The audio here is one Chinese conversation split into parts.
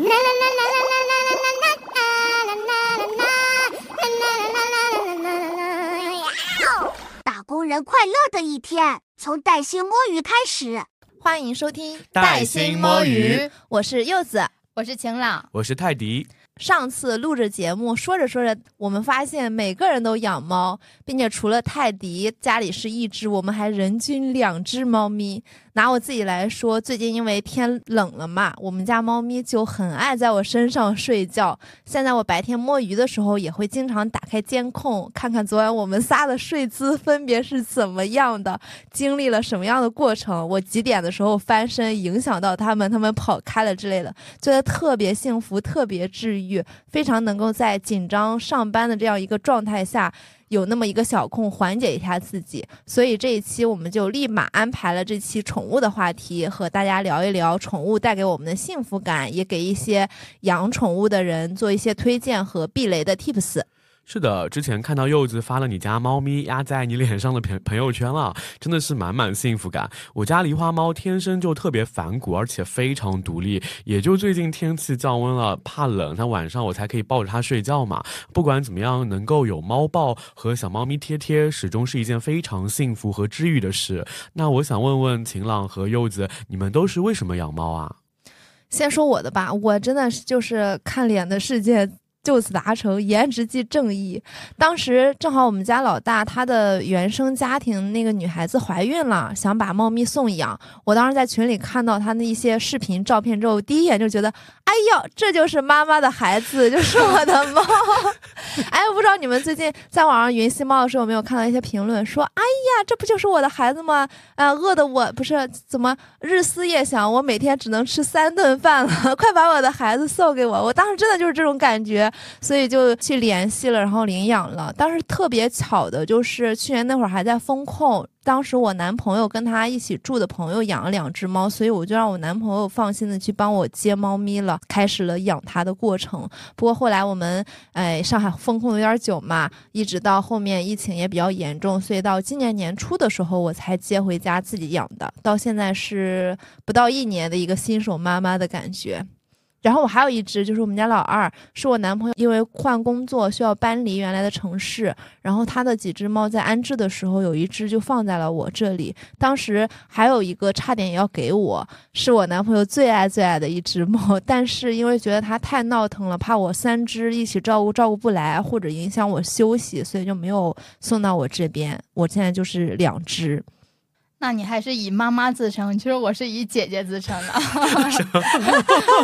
打工人快乐的一天，从带薪摸鱼开始。欢迎收听《带薪摸鱼我是柚子。我是晴朗，我是泰迪，上次录着节目，说着说着，我们发现每个人都养猫，并且除了泰迪家里是一只，我们还人均两只猫咪。拿我自己来说，最近因为天冷了嘛，我们家猫咪就很爱在我身上睡觉。现在我白天摸鱼的时候，也会经常打开监控，看看昨晚我们仨的睡姿分别是怎么样的，经历了什么样的过程。我几点的时候翻身，影响到它们，它们跑开了之类的，觉得特别幸福，特别治愈，非常能够在紧张上班的这样一个状态下。有那么一个小空缓解一下自己，所以这一期我们就立马安排了这期宠物的话题，和大家聊一聊宠物带给我们的幸福感，也给一些养宠物的人做一些推荐和避雷的 tips。是的，之前看到柚子发了你家猫咪压在你脸上的朋朋友圈了，真的是满满幸福感。我家狸花猫天生就特别反骨，而且非常独立，也就最近天气降温了，怕冷，它晚上我才可以抱着它睡觉嘛。不管怎么样，能够有猫抱和小猫咪贴贴，始终是一件非常幸福和治愈的事。那我想问问晴朗和柚子，你们都是为什么养猫啊？先说我的吧，我真的是就是看脸的世界。就此达成，颜值即正义。当时正好我们家老大他的原生家庭那个女孩子怀孕了，想把猫咪送养。我当时在群里看到他那一些视频照片之后，第一眼就觉得，哎呦，这就是妈妈的孩子，就是我的猫。哎，我不知道你们最近在网上云吸猫的时候有没有看到一些评论，说，哎呀，这不就是我的孩子吗？啊，饿的我不是怎么日思夜想，我每天只能吃三顿饭了，快把我的孩子送给我。我当时真的就是这种感觉。所以就去联系了，然后领养了。当时特别巧的就是去年那会儿还在风控，当时我男朋友跟他一起住的朋友养了两只猫，所以我就让我男朋友放心的去帮我接猫咪了，开始了养它的过程。不过后来我们哎上海风控有点久嘛，一直到后面疫情也比较严重，所以到今年年初的时候我才接回家自己养的。到现在是不到一年的一个新手妈妈的感觉。然后我还有一只，就是我们家老二，是我男朋友因为换工作需要搬离原来的城市，然后他的几只猫在安置的时候，有一只就放在了我这里。当时还有一个差点也要给我，是我男朋友最爱最爱的一只猫，但是因为觉得它太闹腾了，怕我三只一起照顾照顾不来，或者影响我休息，所以就没有送到我这边。我现在就是两只。那你还是以妈妈自称，其实我是以姐姐自称的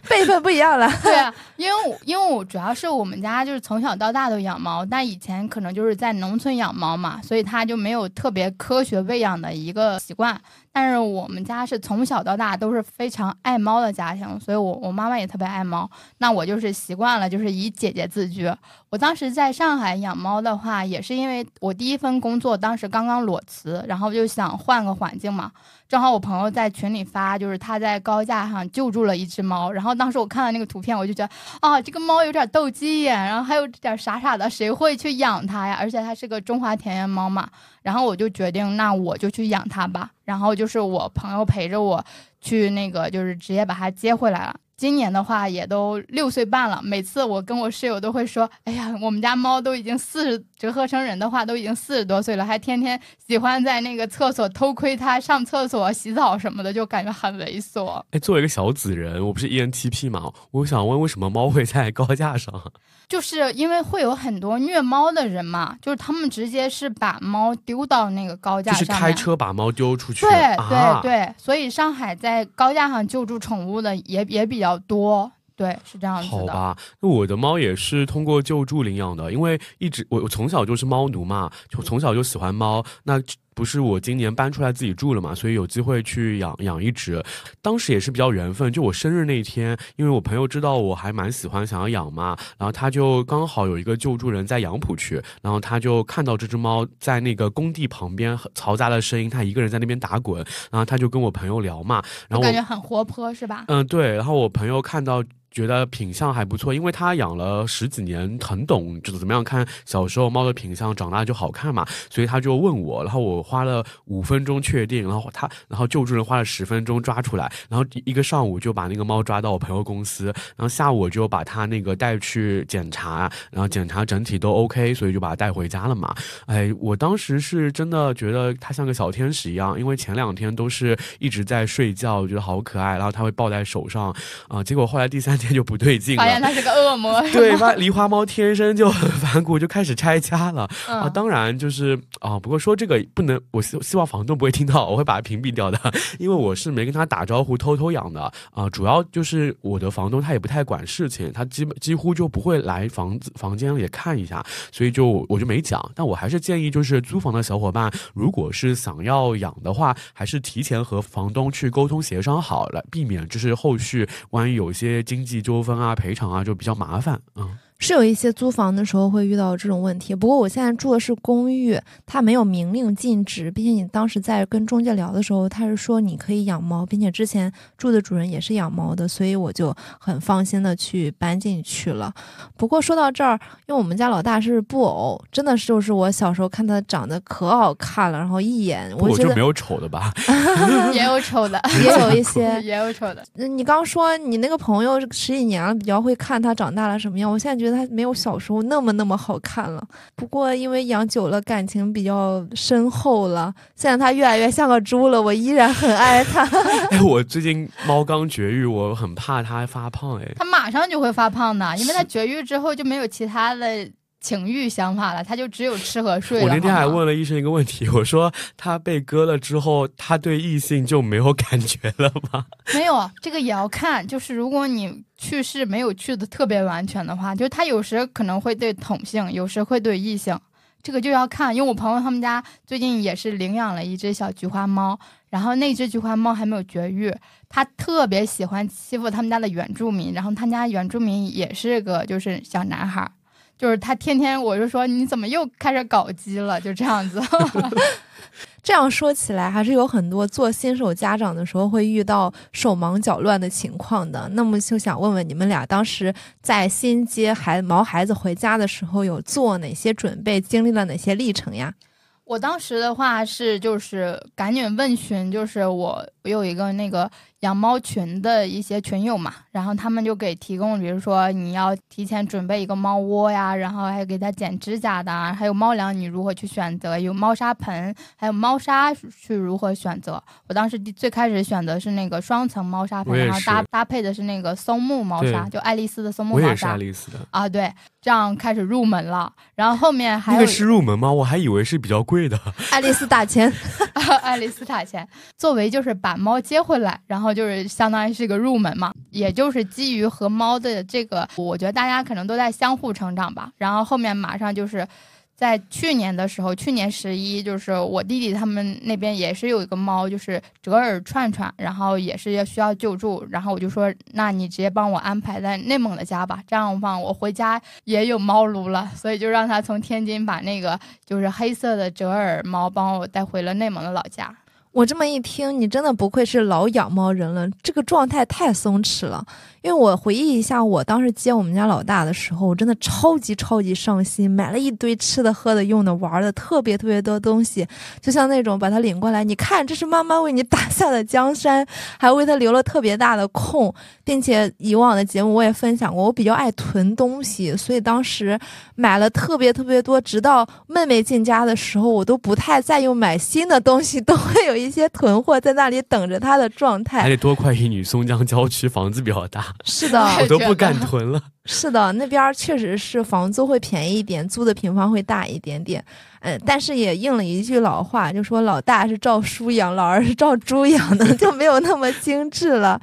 辈分不一样了。对啊，因为我因为我主要是我们家就是从小到大都养猫，但以前可能就是在农村养猫嘛，所以它就没有特别科学喂养的一个习惯。但是我们家是从小到大都是非常爱猫的家庭，所以我我妈妈也特别爱猫。那我就是习惯了，就是以姐姐自居。我当时在上海养猫的话，也是因为我第一份工作当时刚刚裸辞，然后就想换个环境嘛。正好我朋友在群里发，就是他在高架上救助了一只猫，然后当时我看到那个图片，我就觉得啊，这个猫有点斗鸡眼，然后还有点傻傻的，谁会去养它呀？而且它是个中华田园猫嘛，然后我就决定，那我就去养它吧。然后就是我朋友陪着我去那个，就是直接把它接回来了。今年的话也都六岁半了，每次我跟我室友都会说：“哎呀，我们家猫都已经四十，折合成人的话都已经四十多岁了，还天天喜欢在那个厕所偷窥它上厕所、洗澡什么的，就感觉很猥琐。”哎，作为一个小紫人，我不是 ENTP 吗？我想问，为什么猫会在高架上？就是因为会有很多虐猫的人嘛，就是他们直接是把猫丢到那个高架上，就是开车把猫丢出去。对对对，所以上海在高架上救助宠物的也也比较多。对，是这样子的。好吧，那我的猫也是通过救助领养的，因为一直我我从小就是猫奴嘛，就从小就喜欢猫。那不是我今年搬出来自己住了嘛，所以有机会去养养一只。当时也是比较缘分，就我生日那天，因为我朋友知道我还蛮喜欢想要养嘛，然后他就刚好有一个救助人在杨浦区，然后他就看到这只猫在那个工地旁边嘈杂的声音，他一个人在那边打滚，然后他就跟我朋友聊嘛，然后感觉很活泼是吧？嗯，对。然后我朋友看到。觉得品相还不错，因为他养了十几年，很懂，就是怎么样看小时候猫的品相，长大就好看嘛。所以他就问我，然后我花了五分钟确定，然后他然后救助人花了十分钟抓出来，然后一个上午就把那个猫抓到我朋友公司，然后下午我就把它那个带去检查，然后检查整体都 OK，所以就把它带回家了嘛。哎，我当时是真的觉得它像个小天使一样，因为前两天都是一直在睡觉，我觉得好可爱，然后它会抱在手上啊、结果后来第三天就不对劲了，发现它是个恶魔。对，发狸花猫天生就很反骨，就开始拆家了、啊。嗯，当然就是啊，不过说这个不能，那我希希望房东不会听到，我会把它屏蔽掉的，因为我是没跟他打招呼，偷偷养的啊。主要就是我的房东他也不太管事情，他基本几乎就不会来房子房间里看一下，所以就我就没讲。但我还是建议，就是租房的小伙伴，如果是想要养的话，还是提前和房东去沟通协商好了，避免就是后续万一有些经济纠纷啊、赔偿啊，就比较麻烦。嗯是有一些租房的时候会遇到这种问题，不过我现在住的是公寓，它没有明令禁止，并且你当时在跟中介聊的时候，他是说你可以养猫，并且之前住的主人也是养猫的，所以我就很放心的去搬进去了。不过说到这儿，因为我们家老大是布偶，真的是就是我小时候看他长得可好看了，然后一眼我觉得我就没有丑的吧？也有丑的，也有一些也有丑的。嗯你刚说你那个朋友十几年了，比较会看他长大了什么样。我现在觉得他没有小时候那么那么好看了。不过因为养久了，感情比较深厚了。现在它越来越像个猪了，我依然很爱它。哎，我最近猫刚绝育，我很怕它发胖。哎，它马上就会发胖的，因为它绝育之后就没有其他的情欲想法了，他就只有吃和睡了。我那天还问了医生一个问题，我说他被割了之后，他对异性就没有感觉了吗？没有，这个也要看，就是如果你去世没有去的特别完全的话，就是他有时可能会对同性，有时会对异性，这个就要看。因为我朋友他们家最近也是领养了一只小菊花猫，然后那只菊花猫还没有绝育，它特别喜欢欺负他们家的原住民，然后他们家原住民也是个就是小男孩儿。就是他天天我就说你怎么又开始搞基了，就这样子。这样说起来，还是有很多做新手家长的时候会遇到手忙脚乱的情况的。那么就想问问你们俩，当时在新接孩毛孩子回家的时候，有做哪些准备，经历了哪些历程呀？我当时的话是就是赶紧问询，就是我我有一个那个养猫群的一些群友嘛，然后他们就给提供，比如说你要提前准备一个猫窝呀，然后还给它剪指甲的啊，还有猫粮你如何去选择，有猫砂盆，还有猫砂去如何选择。我当时最开始选择是那个双层猫砂盆，然后搭搭配的是那个松木猫砂，就爱丽丝的松木我也是猫砂爱丽丝的，啊，对，这样开始入门了。然后后面还有那个是入门吗？我还以为是比较贵的。爱丽丝打钱，爱丽丝打钱，作为就是把猫接回来，然后后就是相当于是个入门嘛，也就是基于和猫的这个，我觉得大家可能都在相互成长吧。然后后面马上就是在去年的时候，去年十一，就是我弟弟他们那边也是有一个猫，就是折耳串串，然后也是要需要救助，然后我就说，那你直接帮我安排在内蒙的家吧，这样的话我回家也有猫炉了，所以就让他从天津把那个就是黑色的折耳猫帮我带回了内蒙的老家。我这么一听，你真的不愧是老养猫人了，这个状态太松弛了。因为我回忆一下，我当时接我们家老大的时候，我真的超级超级上心，买了一堆吃的、喝的、用的、玩的，特别特别多东西。就像那种把他领过来，你看，这是妈妈为你打下的江山，还为他留了特别大的空，并且以往的节目我也分享过，我比较爱囤东西，所以当时买了特别特别多，直到妹妹进家的时候，我都不太再用买新的东西，都会有一些囤货在那里等着他的状态还。得多亏一女松江郊区房子比较大，是的，我都不敢囤了。是的，那边儿确实是房租会便宜一点，租的平方会大一点点。嗯，但是也应了一句老话，就说老大是照书养，老二是照猪养的，就没有那么精致了。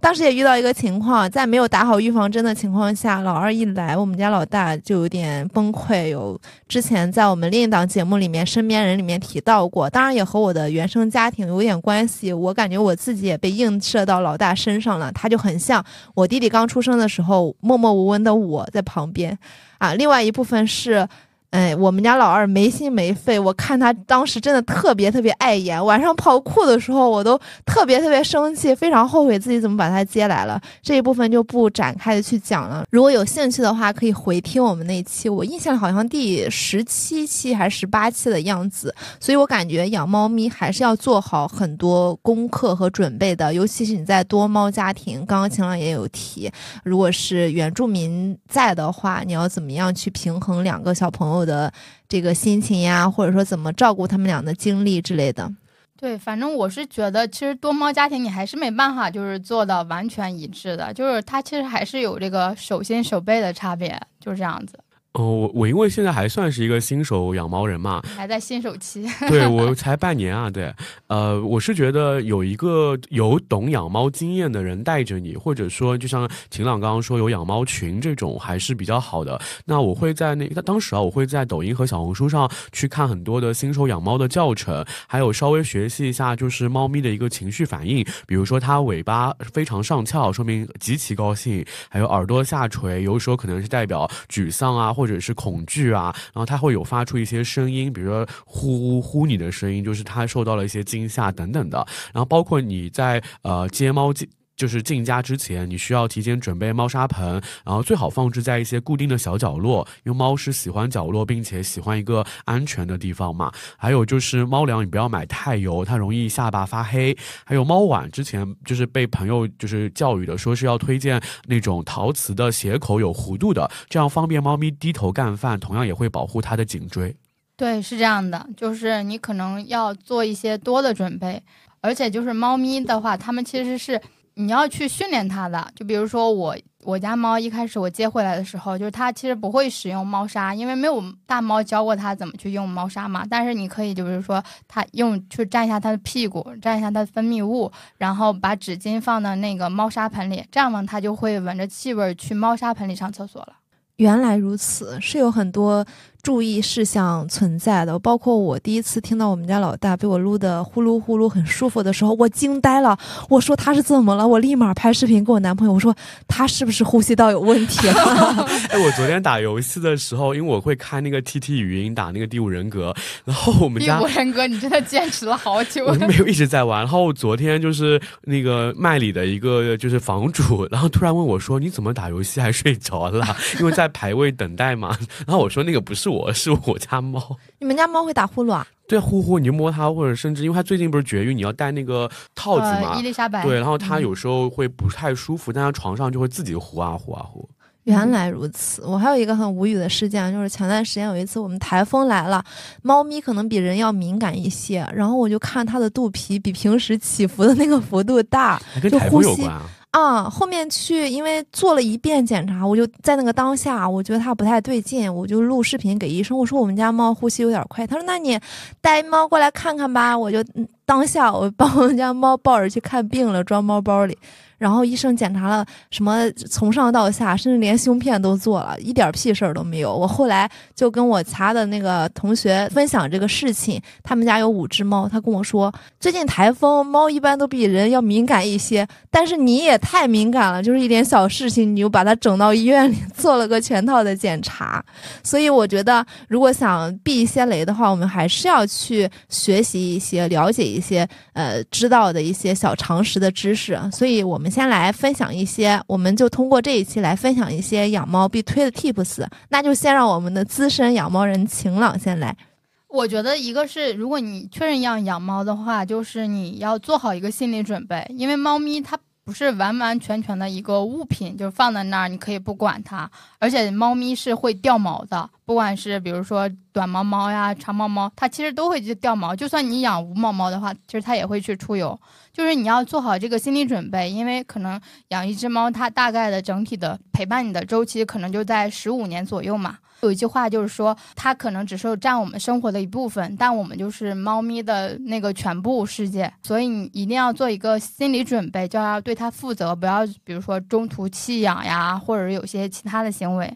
当时也遇到一个情况，在没有打好预防针的情况下，老二一来，我们家老大就有点崩溃。有之前在我们另一档节目里面，身边人里面提到过，当然也和我的原生家庭有点关系。我感觉我自己也被映射到老大身上了，他就很像我弟弟刚出生的时候默默无闻的我在旁边。啊，另外一部分是。哎，我们家老二没心没肺，我看他当时真的特别特别碍眼。晚上跑酷的时候，我都特别特别生气，非常后悔自己怎么把他接来了。这一部分就不展开的去讲了。如果有兴趣的话，可以回听我们那期，我印象好像第十七期还是十八期的样子。所以我感觉养猫咪还是要做好很多功课和准备的，尤其是你在多猫家庭。刚刚晴朗也有提，如果是原住民在的话，你要怎么样去平衡两个小朋友？我的这个心情呀，或者说怎么照顾他们俩的经历之类的。对，反正我是觉得，其实多猫家庭你还是没办法，就是做到完全一致的，就是它其实还是有这个手心手背的差别，就是这样子。哦，我我因为现在还算是一个新手养猫人嘛，还在新手期。对我才半年啊，对，呃，我是觉得有一个有懂养猫经验的人带着你，或者说就像晴朗刚刚说有养猫群这种还是比较好的。那我会在那当时啊，我会在抖音和小红书上去看很多的新手养猫的教程，还有稍微学习一下就是猫咪的一个情绪反应，比如说它尾巴非常上翘，说明极其高兴；还有耳朵下垂，有时候可能是代表沮丧啊。或或者是恐惧啊，然后它会有发出一些声音，比如说呼呼你的声音，就是它受到了一些惊吓等等的。然后包括你在呃接猫接。就是进家之前，你需要提前准备猫砂盆，然后最好放置在一些固定的小角落，因为猫是喜欢角落，并且喜欢一个安全的地方嘛。还有就是猫粮，你不要买太油，它容易下巴发黑。还有猫碗，之前就是被朋友就是教育的，说是要推荐那种陶瓷的斜口有弧度的，这样方便猫咪低头干饭，同样也会保护它的颈椎。对，是这样的，就是你可能要做一些多的准备，而且就是猫咪的话，它们其实是。你要去训练它的，就比如说我我家猫一开始我接回来的时候，就是它其实不会使用猫砂，因为没有大猫教过它怎么去用猫砂嘛。但是你可以，就比如说它用去蘸一下它的屁股，蘸一下它的分泌物，然后把纸巾放到那个猫砂盆里，这样嘛它就会闻着气味去猫砂盆里上厕所了。原来如此，是有很多。注意事项存在的，包括我第一次听到我们家老大被我撸的呼噜呼噜很舒服的时候，我惊呆了。我说他是怎么了？我立马拍视频给我男朋友，我说他是不是呼吸道有问题了？哎，我昨天打游戏的时候，因为我会开那个 T T 语音打那个第五人格，然后我们家第五人格你真的坚持了好久，我没有一直在玩。然后昨天就是那个麦里的一个就是房主，然后突然问我说：“你怎么打游戏还睡着了？”因为在排位等待嘛。然后我说：“那个不是。”我是我家猫，你们家猫会打呼噜啊？对，呼呼，你就摸它，或者甚至因为它最近不是绝育，你要戴那个套子嘛。伊丽莎白。对，然后它有时候会不太舒服，但它床上就会自己呼啊呼啊呼。原来如此，我还有一个很无语的事件，就是前段时间有一次我们台风来了，猫咪可能比人要敏感一些，然后我就看它的肚皮比平时起伏的那个幅度大，跟台风有关啊。啊，后面去，因为做了一遍检查，我就在那个当下，我觉得它不太对劲，我就录视频给医生，我说我们家猫呼吸有点快，他说那你带猫过来看看吧，我就当下我把我们家猫抱着去看病了，装猫包里。然后医生检查了什么，从上到下，甚至连胸片都做了，一点屁事儿都没有。我后来就跟我家的那个同学分享这个事情，他们家有五只猫，他跟我说，最近台风，猫一般都比人要敏感一些，但是你也太敏感了，就是一点小事情你就把它整到医院里 做了个全套的检查。所以我觉得，如果想避一些雷的话，我们还是要去学习一些、了解一些，呃，知道的一些小常识的知识。所以我们。先来分享一些，我们就通过这一期来分享一些养猫必推的 tips。那就先让我们的资深养猫人晴朗先来。我觉得一个是，如果你确认要养猫的话，就是你要做好一个心理准备，因为猫咪它。不是完完全全的一个物品，就是放在那儿，你可以不管它。而且猫咪是会掉毛的，不管是比如说短毛猫呀、长毛猫，它其实都会去掉毛。就算你养无毛猫的话，其实它也会去出油。就是你要做好这个心理准备，因为可能养一只猫，它大概的整体的陪伴你的周期可能就在十五年左右嘛。有一句话就是说，它可能只是占我们生活的一部分，但我们就是猫咪的那个全部世界。所以你一定要做一个心理准备，就要对它负责，不要比如说中途弃养呀，或者有些其他的行为。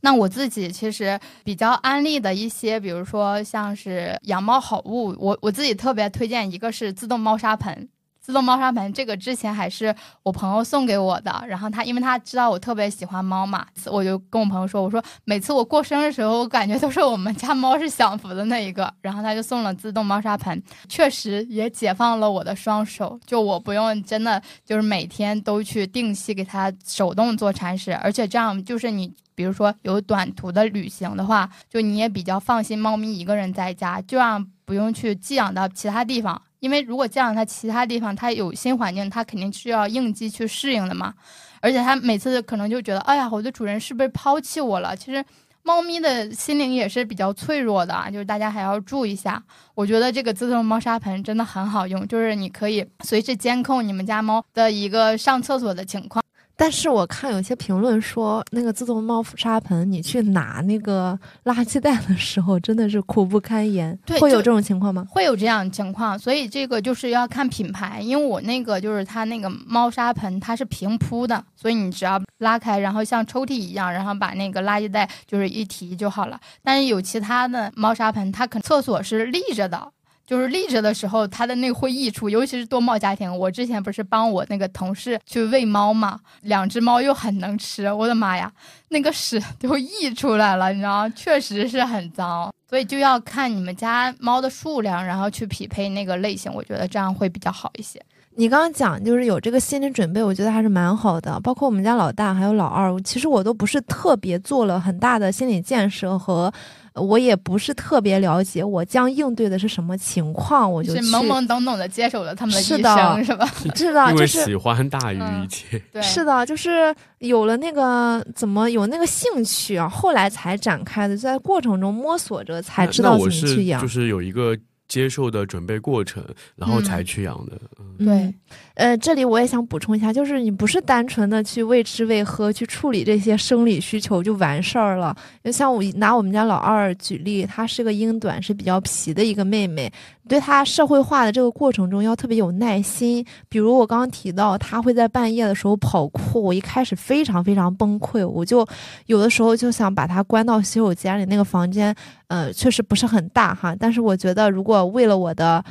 那我自己其实比较安利的一些，比如说像是养猫好物，我我自己特别推荐一个是自动猫砂盆。自动猫砂盆这个之前还是我朋友送给我的，然后他因为他知道我特别喜欢猫嘛，我就跟我朋友说，我说每次我过生日的时候，我感觉都是我们家猫是享福的那一个，然后他就送了自动猫砂盆，确实也解放了我的双手，就我不用真的就是每天都去定期给它手动做铲屎，而且这样就是你。比如说有短途的旅行的话，就你也比较放心，猫咪一个人在家，就让不用去寄养到其他地方。因为如果这样它其他地方，它有新环境，它肯定是要应激去适应的嘛。而且它每次可能就觉得，哎呀，我的主人是不是抛弃我了？其实猫咪的心灵也是比较脆弱的，就是大家还要注意一下。我觉得这个自动猫砂盆真的很好用，就是你可以随时监控你们家猫的一个上厕所的情况。但是我看有些评论说，那个自动猫砂盆，你去拿那个垃圾袋的时候，真的是苦不堪言。对，会有这种情况吗？会有这样情况，所以这个就是要看品牌。因为我那个就是它那个猫砂盆，它是平铺的，所以你只要拉开，然后像抽屉一样，然后把那个垃圾袋就是一提就好了。但是有其他的猫砂盆，它可能厕所是立着的。就是立着的时候，它的那个会溢出，尤其是多猫家庭。我之前不是帮我那个同事去喂猫嘛，两只猫又很能吃，我的妈呀，那个屎都 溢出来了，你知道吗？确实是很脏，所以就要看你们家猫的数量，然后去匹配那个类型，我觉得这样会比较好一些。你刚刚讲就是有这个心理准备，我觉得还是蛮好的。包括我们家老大还有老二，其实我都不是特别做了很大的心理建设和。我也不是特别了解，我将应对的是什么情况，我就是懵懵懂懂的接受了他们的一生，是吧？是的，就是喜欢大于一切。对，是的，就是有了那个怎么有那个兴趣啊，后来才展开的，在过程中摸索着才知道怎么去养，就是有一个。接受的准备过程，然后才去养的。对，呃，这里我也想补充一下，就是你不是单纯的去喂吃喂喝，去处理这些生理需求就完事儿了。就像我拿我们家老二举例，她是个英短，是比较皮的一个妹妹。对她社会化的这个过程中，要特别有耐心。比如我刚刚提到，她会在半夜的时候跑酷，我一开始非常非常崩溃，我就有的时候就想把她关到洗手间里那个房间。呃，确实不是很大哈，但是我觉得如果为了我的。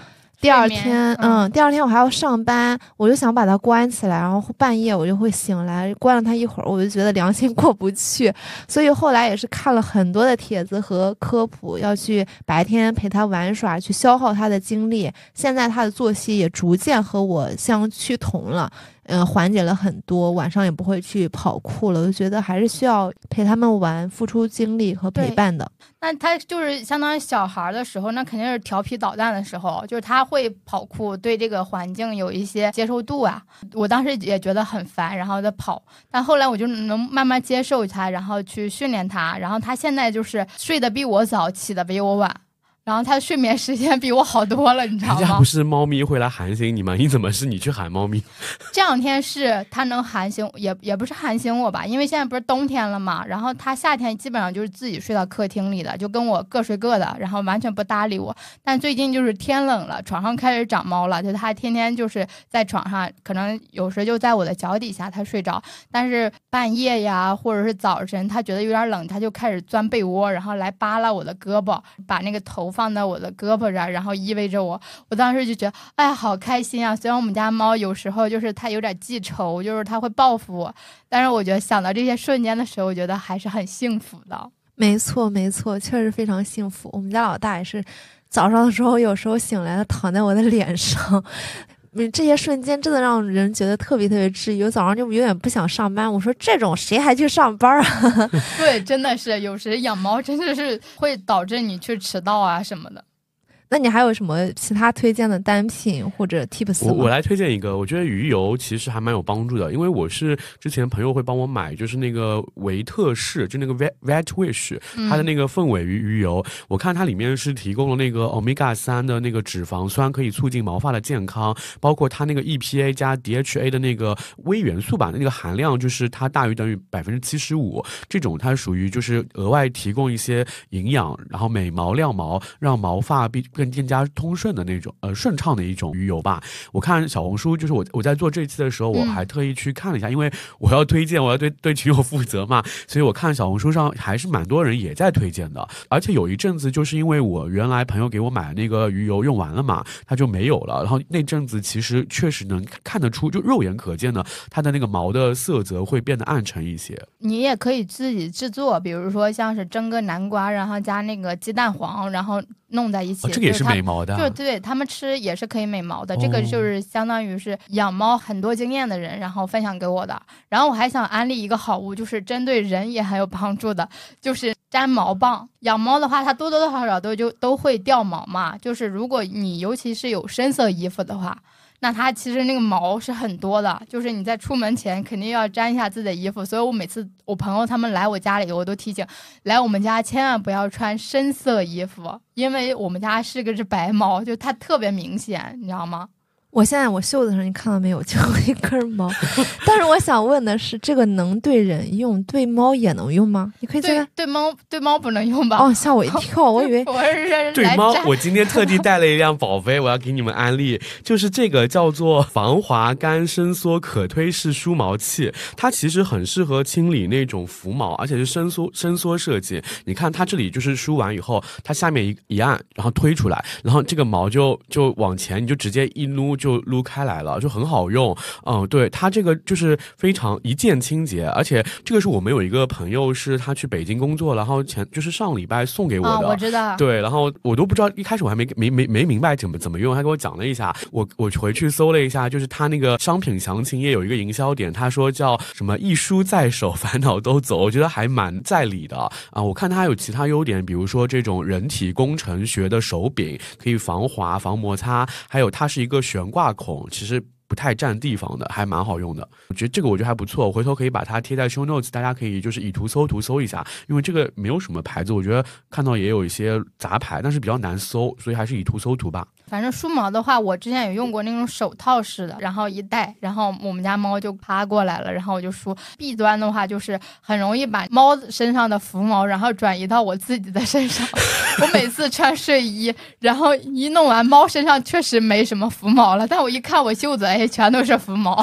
第二天，嗯，第二天我还要上班，我就想把它关起来，然后半夜我就会醒来，关了它一会儿，我就觉得良心过不去，所以后来也是看了很多的帖子和科普，要去白天陪它玩耍，去消耗它的精力。现在它的作息也逐渐和我相趋同了。嗯，缓解了很多，晚上也不会去跑酷了。我就觉得还是需要陪他们玩，付出精力和陪伴的。那他就是相当于小孩的时候，那肯定是调皮捣蛋的时候，就是他会跑酷，对这个环境有一些接受度啊。我当时也觉得很烦，然后在跑，但后来我就能慢慢接受他，然后去训练他，然后他现在就是睡得比我早，起得比我晚。然后它的睡眠时间比我好多了，你知道吗？人家不是猫咪会来喊醒你吗？你怎么是你去喊猫咪？这两天是它能喊醒，也也不是喊醒我吧，因为现在不是冬天了嘛。然后它夏天基本上就是自己睡到客厅里的，就跟我各睡各的，然后完全不搭理我。但最近就是天冷了，床上开始长猫了，就它天天就是在床上，可能有时就在我的脚底下它睡着，但是半夜呀或者是早晨，它觉得有点冷，它就开始钻被窝，然后来扒拉我的胳膊，把那个头发。放在我的胳膊上，然后依偎着我，我当时就觉得，哎，好开心啊！虽然我们家猫有时候就是它有点记仇，就是它会报复我，但是我觉得想到这些瞬间的时候，我觉得还是很幸福的。没错，没错，确实非常幸福。我们家老大也是，早上的时候有时候醒来，他躺在我的脸上。这些瞬间真的让人觉得特别特别治愈。我早上就有点不想上班，我说这种谁还去上班啊？对，真的是有时养猫真的是会导致你去迟到啊什么的。那你还有什么其他推荐的单品或者 tips 吗？我我来推荐一个，我觉得鱼油其实还蛮有帮助的，因为我是之前朋友会帮我买，就是那个维特氏，就那个 vet vet wish，它的那个凤尾鱼鱼油，我看它里面是提供了那个 omega 三的那个脂肪酸，可以促进毛发的健康，包括它那个 EPA 加 DHA 的那个微元素吧，那个含量就是它大于等于百分之七十五，这种它属于就是额外提供一些营养，然后美毛亮毛，让毛发变。更更加通顺的那种呃顺畅的一种鱼油吧。我看小红书，就是我我在做这期的时候，我嗯还特意去看了一下，因为我要推荐，我要对对群友负责嘛，所以我看小红书上还是蛮多人也在推荐的。而且有一阵子，就是因为我原来朋友给我买的那个鱼油用完了嘛，它就没有了。然后那阵子其实确实能看得出，就肉眼可见的，它的那个毛的色泽会变得暗沉一些。你也可以自己制作，比如说像是蒸个南瓜，然后加那个鸡蛋黄，然后弄在一起。哦，这个也是它美毛的啊、就是对他们吃也是可以美毛的，这个哦就是相当于是养猫很多经验的人，然后分享给我的。然后我还想安利一个好物，就是针对人也很有帮助的，就是粘毛棒。养猫的话，它多多少少都就都会掉毛嘛，就是如果你尤其是有深色衣服的话。那它其实那个毛是很多的，就是你在出门前肯定要粘一下自己的衣服。所以我每次我朋友他们来我家里，我都提醒，来我们家千万不要穿深色衣服，因为我们家是个是白猫，就它特别明显，你知道吗？我现在我袖子上你看到没有，就一根毛。但是我想问的是，这个能对人用，对猫也能用吗？你可以再对。对猫对猫不能用吧？哦，吓我一跳，我以为我是对猫，我今天特地带了一辆宝贝，我要给你们安利，就是这个叫做防滑干伸缩可推式梳毛器，它其实很适合清理那种浮毛，而且是伸缩伸缩设计。你看它这里就是梳完以后，它下面一一按，然后推出来，然后这个毛就就往前，你就直接一撸就撸开来了，就很好用。嗯，对，它这个就是非常一键清洁，而且这个是我们有一个朋友是他去北京工作，然后前就是上礼拜送给我啊，的。我知道。对，然后我都不知道，一开始我还没没没没明白怎么怎么用，他给我讲了一下，我我回去搜了一下，就是他那个商品详情页有一个营销点，他说叫什么一书在手，烦恼都走，我觉得还蛮在理的啊。我看它还有其他优点，比如说这种人体工程学的手柄，可以防滑、防摩擦，还有它是一个悬挂孔，其实。不太占地方的，还蛮好用的。我觉得这个我觉得还不错，回头可以把它贴在 show notes，大家可以就是以图搜图搜一下，因为这个没有什么牌子，我觉得看到也有一些杂牌，但是比较难搜，所以还是以图搜图吧。反正梳毛的话，我之前也用过那种手套式的，然后一戴，然后我们家猫就趴过来了，然后我就梳。弊端的话就是很容易把猫身上的浮毛，然后转移到我自己的身上。我每次穿睡衣，然后一弄完，猫身上确实没什么浮毛了，但我一看我袖子，哎，全都是浮毛。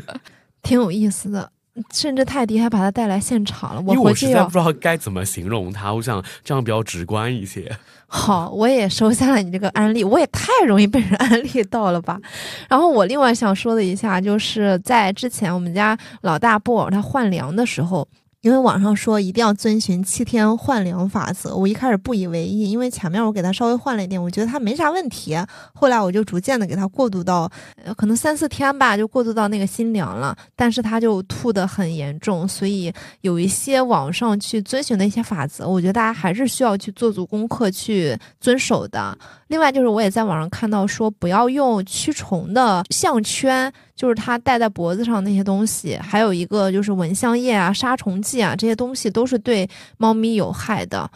挺有意思的。甚至泰迪还把它带来现场了，因为我回去要实在不知道该怎么形容它，我想这样比较直观一些。好，我也收下了你这个安利，我也太容易被人安利到了吧。然后我另外想说的一下，就是在之前我们家老大布偶他换粮的时候。因为网上说一定要遵循七天换粮法则，我一开始不以为意，因为前面我给他稍微换了一点，我觉得他没啥问题。后来我就逐渐的给他过渡到，呃，可能三四天吧，就过渡到那个新粮了。但是他就吐得很严重，所以有一些网上去遵循的一些法则，我觉得大家还是需要去做足功课去遵守的。另外就是我也在网上看到说，不要用驱虫的项圈，就是它戴在脖子上那些东西，还有一个就是蚊香液啊、杀虫剂啊，这些东西都是对猫咪有害的。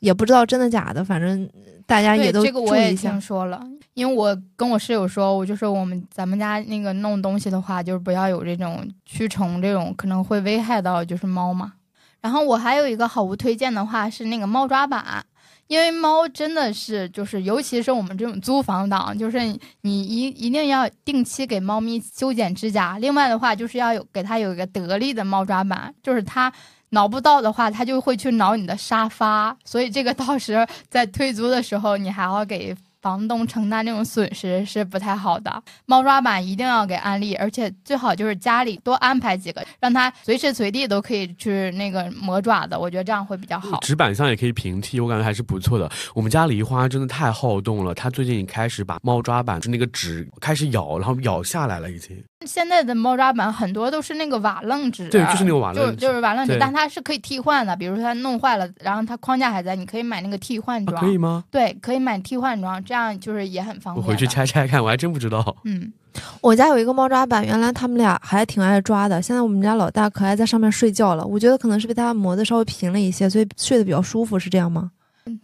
也不知道真的假的，反正大家也对，都这个我也听。说了，因为我跟我室友说，我就说我们咱们家那个弄东西的话，就是不要有这种驱虫这种可能会危害到就是猫嘛。然后我还有一个好物推荐的话是那个猫抓板。因为猫真的是，就是尤其是我们这种租房党，就是你一一定要定期给猫咪修剪指甲。另外的话，就是要有给它有一个得力的猫抓板，就是它挠不到的话，它就会去挠你的沙发。所以这个到时在退租的时候，你还要给房东承担这种损失是不太好的。猫抓板一定要给安利，而且最好就是家里多安排几个，让它随时随地都可以去那个磨爪子。我觉得这样会比较好。纸板上也可以平替，我感觉还是不错的。我们家梨花真的太好动了，它最近开始把猫抓板就那个纸开始咬，然后咬下来了已经。现在的猫抓板很多都是那个瓦楞纸，对就是那个瓦楞纸就就是瓦楞纸，但它是可以替换的。比如说它弄坏了，然后它框架还在，你可以买那个替换啊装。可以吗？对，可以买替换装，这样就是也很方便。我回去。拆拆看，我还真不知道。嗯，我家有一个猫抓板，原来他们俩还挺爱抓的。现在我们家老大可爱在上面睡觉了，我觉得可能是被它磨得稍微平了一些，所以睡得比较舒服，是这样吗？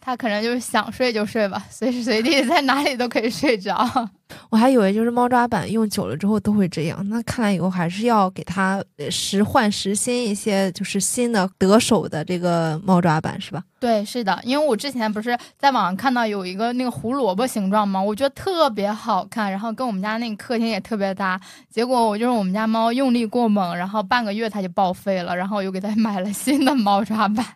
它可能就是想睡就睡吧，随时随地 在哪里都可以睡着。我还以为就是猫抓板用久了之后都会这样，那看来以后还是要给它呃时换时新一些，就是新的得手的这个猫抓板是吧？对，是的，因为我之前不是在网上看到有一个那个胡萝卜形状吗？我觉得特别好看，然后跟我们家那个客厅也特别搭。结果我就是我们家猫用力过猛，然后半个月它就报废了，然后我又给它买了新的猫抓板。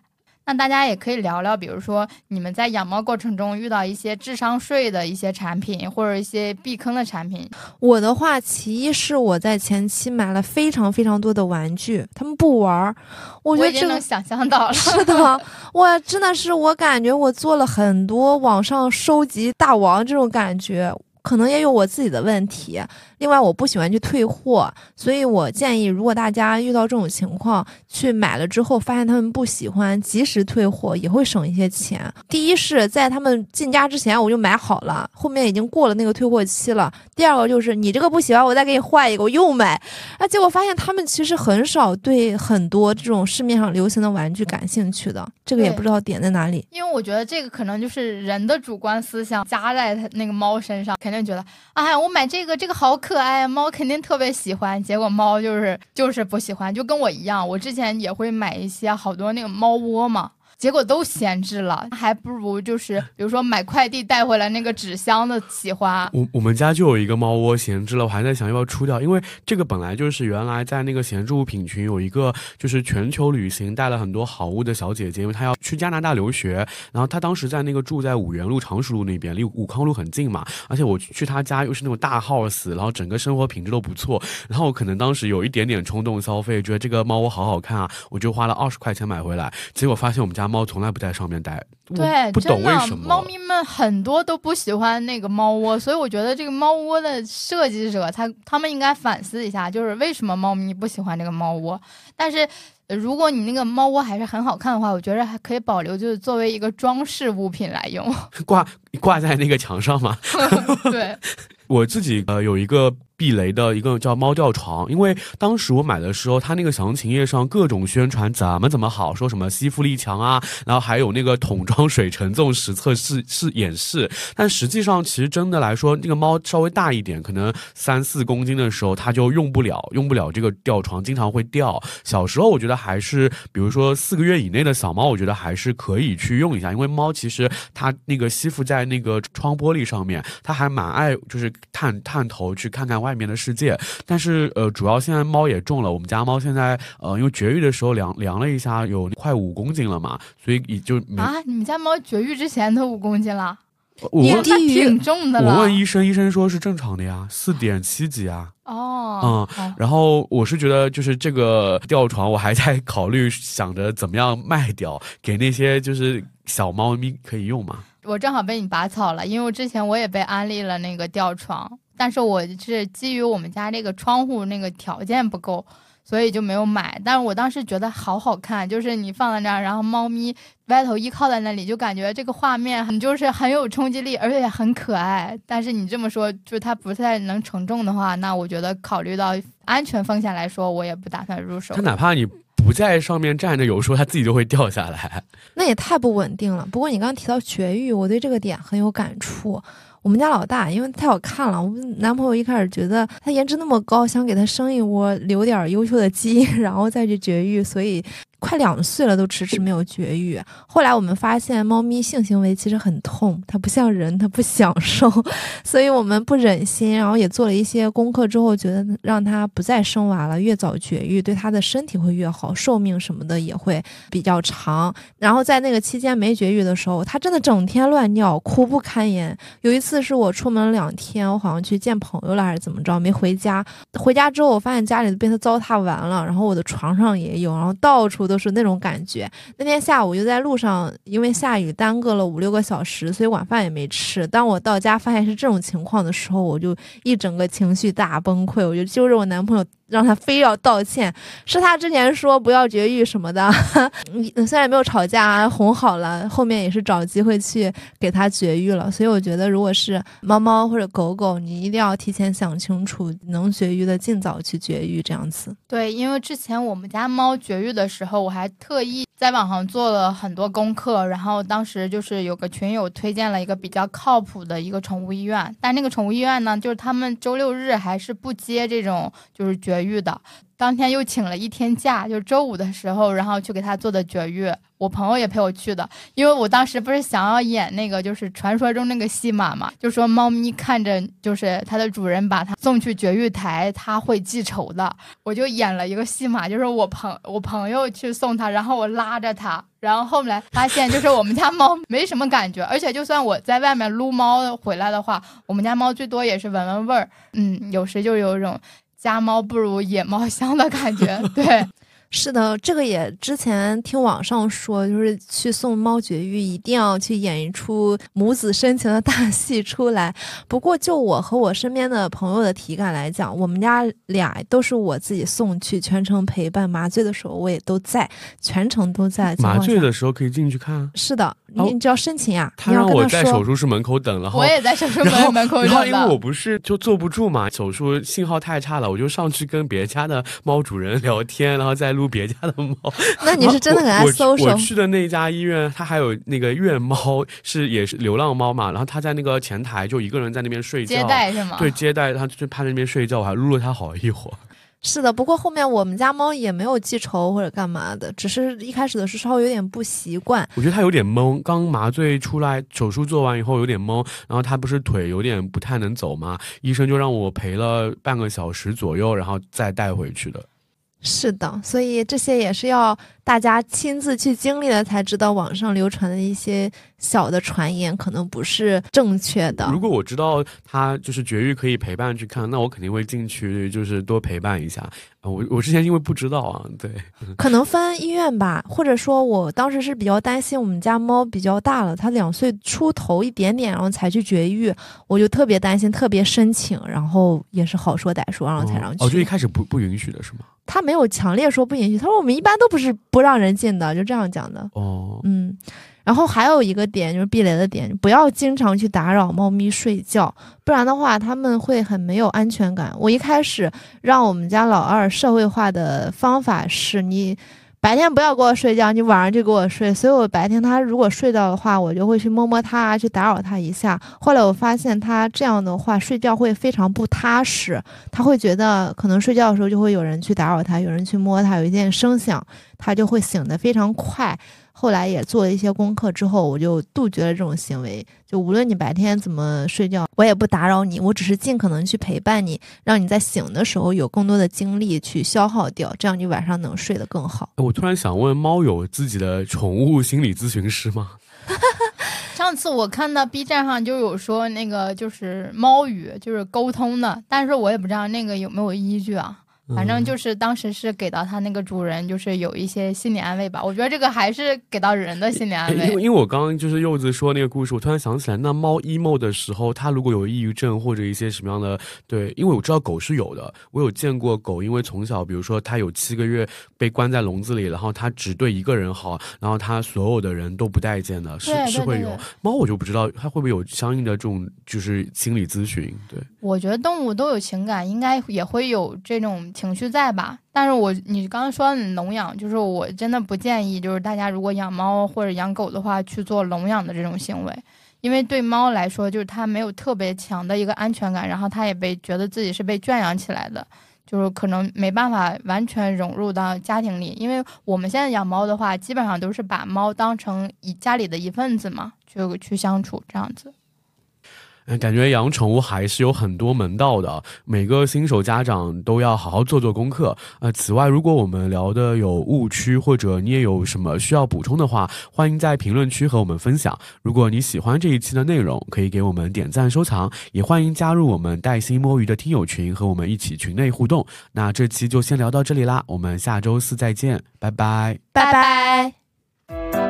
那大家也可以聊聊，比如说你们在养猫过程中遇到一些智商税的一些产品，或者一些避坑的产品。我的话，其一是我在前期买了非常非常多的玩具，他们不玩儿，我觉得这个已经能想象到了。是的，我真的是我感觉我做了很多网上收集大王这种感觉，可能也有我自己的问题。另外，我不喜欢去退货，所以我建议，如果大家遇到这种情况，去买了之后发现他们不喜欢，及时退货也会省一些钱。第一是在他们进家之前我就买好了，后面已经过了那个退货期了。第二个就是你这个不喜欢，我再给你换一个，我又买。啊，结果发现他们其实很少对很多这种市面上流行的玩具感兴趣的，这个也不知道点在哪里。因为我觉得这个可能就是人的主观思想加在它那个猫身上，肯定觉得，哎，我买这个这个好可爱，猫肯定特别喜欢。结果猫就是就是不喜欢，就跟我一样，我之前也会买一些好多那个猫窝嘛。结果都闲置了，还不如就是比如说买快递带回来那个纸箱的喜欢。我我们家就有一个猫窝闲置了，我还在想要不要出掉，因为这个本来就是原来在那个闲置物品群有一个就是全球旅行带了很多好物的小姐姐，因为她要去加拿大留学，然后她当时在那个住在五原路常熟路那边，离武康路很近嘛，而且我去她家又是那种大 house，然后整个生活品质都不错，然后我可能当时有一点点冲动消费，觉得这个猫窝好好看啊，我就花了二十块钱买回来，结果发现我们家猫从来不在上面待，对，不懂为什么猫咪们很多都不喜欢那个猫窝，所以我觉得这个猫窝的设计者他他们应该反思一下，就是为什么猫咪不喜欢这个猫窝。但是，呃如果你那个猫窝还是很好看的话，我觉得还可以保留，就是作为一个装饰物品来用。挂挂在那个墙上嘛。对，我自己呃有一个避雷的一个叫猫吊床，因为当时我买的时候，它那个详情页上各种宣传怎么怎么好，说什么吸附力强啊，然后还有那个桶装水承重实测试试演示，但实际上其实真的来说，那个猫稍微大一点，可能三四公斤的时候，它就用不了用不了这个吊床，经常会掉。小时候我觉得还是，比如说四个月以内的小猫，我觉得还是可以去用一下，因为猫其实它那个吸附在那个窗玻璃上面，它还蛮爱就是探探头去看看外面的世界。但是呃，主要现在猫也重了，我们家猫现在呃，因为绝育的时候量量了一下，有快五公斤了嘛，所以也就、啊，你们家猫绝育之前都五公斤了，你我问那低于挺重的我。问医生，医生说是正常的呀，四点七几啊。哦，嗯好然后我是觉得，就是这个吊床，我还在考虑想着怎么样卖掉，给那些就是小猫咪可以用嘛。我正好被你拔草了，因为我之前我也被安利了那个吊床，但是我是基于我们家这个窗户那个条件不够，所以就没有买。但是我当时觉得好好看，就是你放在那儿，然后猫咪歪头依靠在那里，就感觉这个画面很就是很有冲击力，而且很可爱。但是你这么说，就是它不太能承重的话，那我觉得考虑到安全风险来说，我也不打算入手它。哪怕你不在上面站着，有时候它自己就会掉下来。那也太不稳定了。不过你刚刚提到绝育，我对这个点很有感触。我们家老大因为太好看了，我们男朋友一开始觉得他颜值那么高，想给他生一窝，留点优秀的基因，然后再去绝育，所以快两岁了都迟迟没有绝育。后来我们发现，猫咪性行为其实很痛，它不像人，它不享受，所以我们不忍心，然后也做了一些功课之后，觉得让它不再生娃了，越早绝育对它的身体会越好，寿命什么的也会比较长。然后在那个期间没绝育的时候，它真的整天乱尿，苦不堪言。有一次是我出门两天，我好像去见朋友了还是怎么着，没回家。回家之后，我发现家里都被它糟蹋完了，然后我的床上也有，然后到处都都是那种感觉。那天下午就在路上，因为下雨耽搁了五六个小时，所以晚饭也没吃。当我到家发现是这种情况的时候，我就一整个情绪大崩溃，我就揪着我男朋友。让他非要道歉，是他之前说不要绝育什么的，虽然没有吵架，哄好了，后面也是找机会去给他绝育了。所以我觉得，如果是猫猫或者狗狗，你一定要提前想清楚，能绝育的尽早去绝育，这样子。对，因为之前我们家猫绝育的时候，我还特意在网上做了很多功课，然后当时就是有个群友推荐了一个比较靠谱的一个宠物医院，但那个宠物医院呢，就是他们周六日还是不接这种就是绝育的。当天又请了一天假，就周五的时候，然后去给他做的绝育。我朋友也陪我去的，因为我当时不是想要演那个就是传说中那个戏码嘛，就说猫咪看着就是它的主人把它送去绝育台，它会记仇的。我就演了一个戏码，就是我朋我朋友去送它，然后我拉着它，然后后来发现就是我们家猫没什么感觉，而且就算我在外面撸猫回来的话，我们家猫最多也是闻闻味儿，嗯，有时就有一种。家猫不如野猫香的感觉，对。是的，这个也之前听网上说，就是去送猫绝育，一定要去演一出母子深情的大戏出来。不过，就我和我身边的朋友的体感来讲，我们家俩都是我自己送去，全程陪伴。麻醉的时候我也都在，全程都在。麻醉的时候可以进去看。是的，你只要申请啊。他让我在手术室门口等了，我也在手术室门口等。然后因为我不是就坐不住嘛，手术信号太差了，我就上去跟别家的猫主人聊天，然后再撸别家的猫。那你是真的很爱搜索。我去的那家医院，他还有那个院猫，是也是流浪猫嘛。然后他在那个前台就一个人在那边睡觉，接待是吗？对，接待他就趴在那边睡觉，我还撸了他好一会儿。是的，不过后面我们家猫也没有记仇或者干嘛的，只是一开始的时候稍微有点不习惯。我觉得它有点懵，刚麻醉出来，手术做完以后有点懵，然后它不是腿有点不太能走吗？医生就让我陪了半个小时左右，然后再带回去的。是的，所以这些也是要大家亲自去经历了才知道，网上流传的一些小的传言可能不是正确的。如果我知道他就是绝育可以陪伴去看，那我肯定会进去，就是多陪伴一下。我我之前因为不知道啊，对，可能分医院吧，或者说我当时是比较担心我们家猫比较大了，它两岁出头一点点，然后才去绝育，我就特别担心，特别申请，然后也是好说歹说，然后才让去。哦，就一开始不不允许的是吗？他没有强烈说不允许，他说我们一般都不是不让人进的，就这样讲的。哦，嗯，然后还有一个点就是避雷的点，不要经常去打扰猫咪睡觉，不然的话他们会很没有安全感。我一开始让我们家老二社会化的方法是你。白天不要给我睡觉，你晚上就给我睡。所以我白天他如果睡觉的话，我就会去摸摸他，去打扰他一下。后来我发现他这样的话睡觉会非常不踏实，他会觉得可能睡觉的时候就会有人去打扰他，有人去摸他，有一点声响，他就会醒得非常快。后来也做了一些功课之后，我就杜绝了这种行为。就无论你白天怎么睡觉，我也不打扰你，我只是尽可能去陪伴你，让你在醒的时候有更多的精力去消耗掉，这样你晚上能睡得更好。我突然想问，猫有自己的宠物心理咨询师吗？上次我看到 B 站上就有说那个就是猫语，就是沟通的，但是我也不知道那个有没有依据啊。反正就是当时是给到他那个主人，就是有一些心理安慰吧。我觉得这个还是给到人的心理安慰。因为因为我刚刚就是柚子说那个故事，我突然想起来，那猫 emo 的时候，它如果有抑郁症或者一些什么样的对，因为我知道狗是有的，我有见过狗，因为从小比如说它有七个月被关在笼子里，然后它只对一个人好，然后它所有的人都不待见的，是是会有。猫我就不知道它会不会有相应的这种就是心理咨询。对，我觉得动物都有情感，应该也会有这种。情绪在吧？但是我你刚刚说笼养，就是我真的不建议，就是大家如果养猫或者养狗的话，去做笼养的这种行为，因为对猫来说，就是它没有特别强的一个安全感，然后它也被觉得自己是被圈养起来的，就是可能没办法完全融入到家庭里。因为我们现在养猫的话，基本上都是把猫当成一家里的一份子嘛，就去相处这样子。嗯，感觉养宠物还是有很多门道的，每个新手家长都要好好做做功课。呃，此外，如果我们聊的有误区，或者你也有什么需要补充的话，欢迎在评论区和我们分享。如果你喜欢这一期的内容，可以给我们点赞收藏，也欢迎加入我们带薪摸鱼的听友群，和我们一起群内互动。那这期就先聊到这里啦，我们下周四再见，拜拜，拜拜。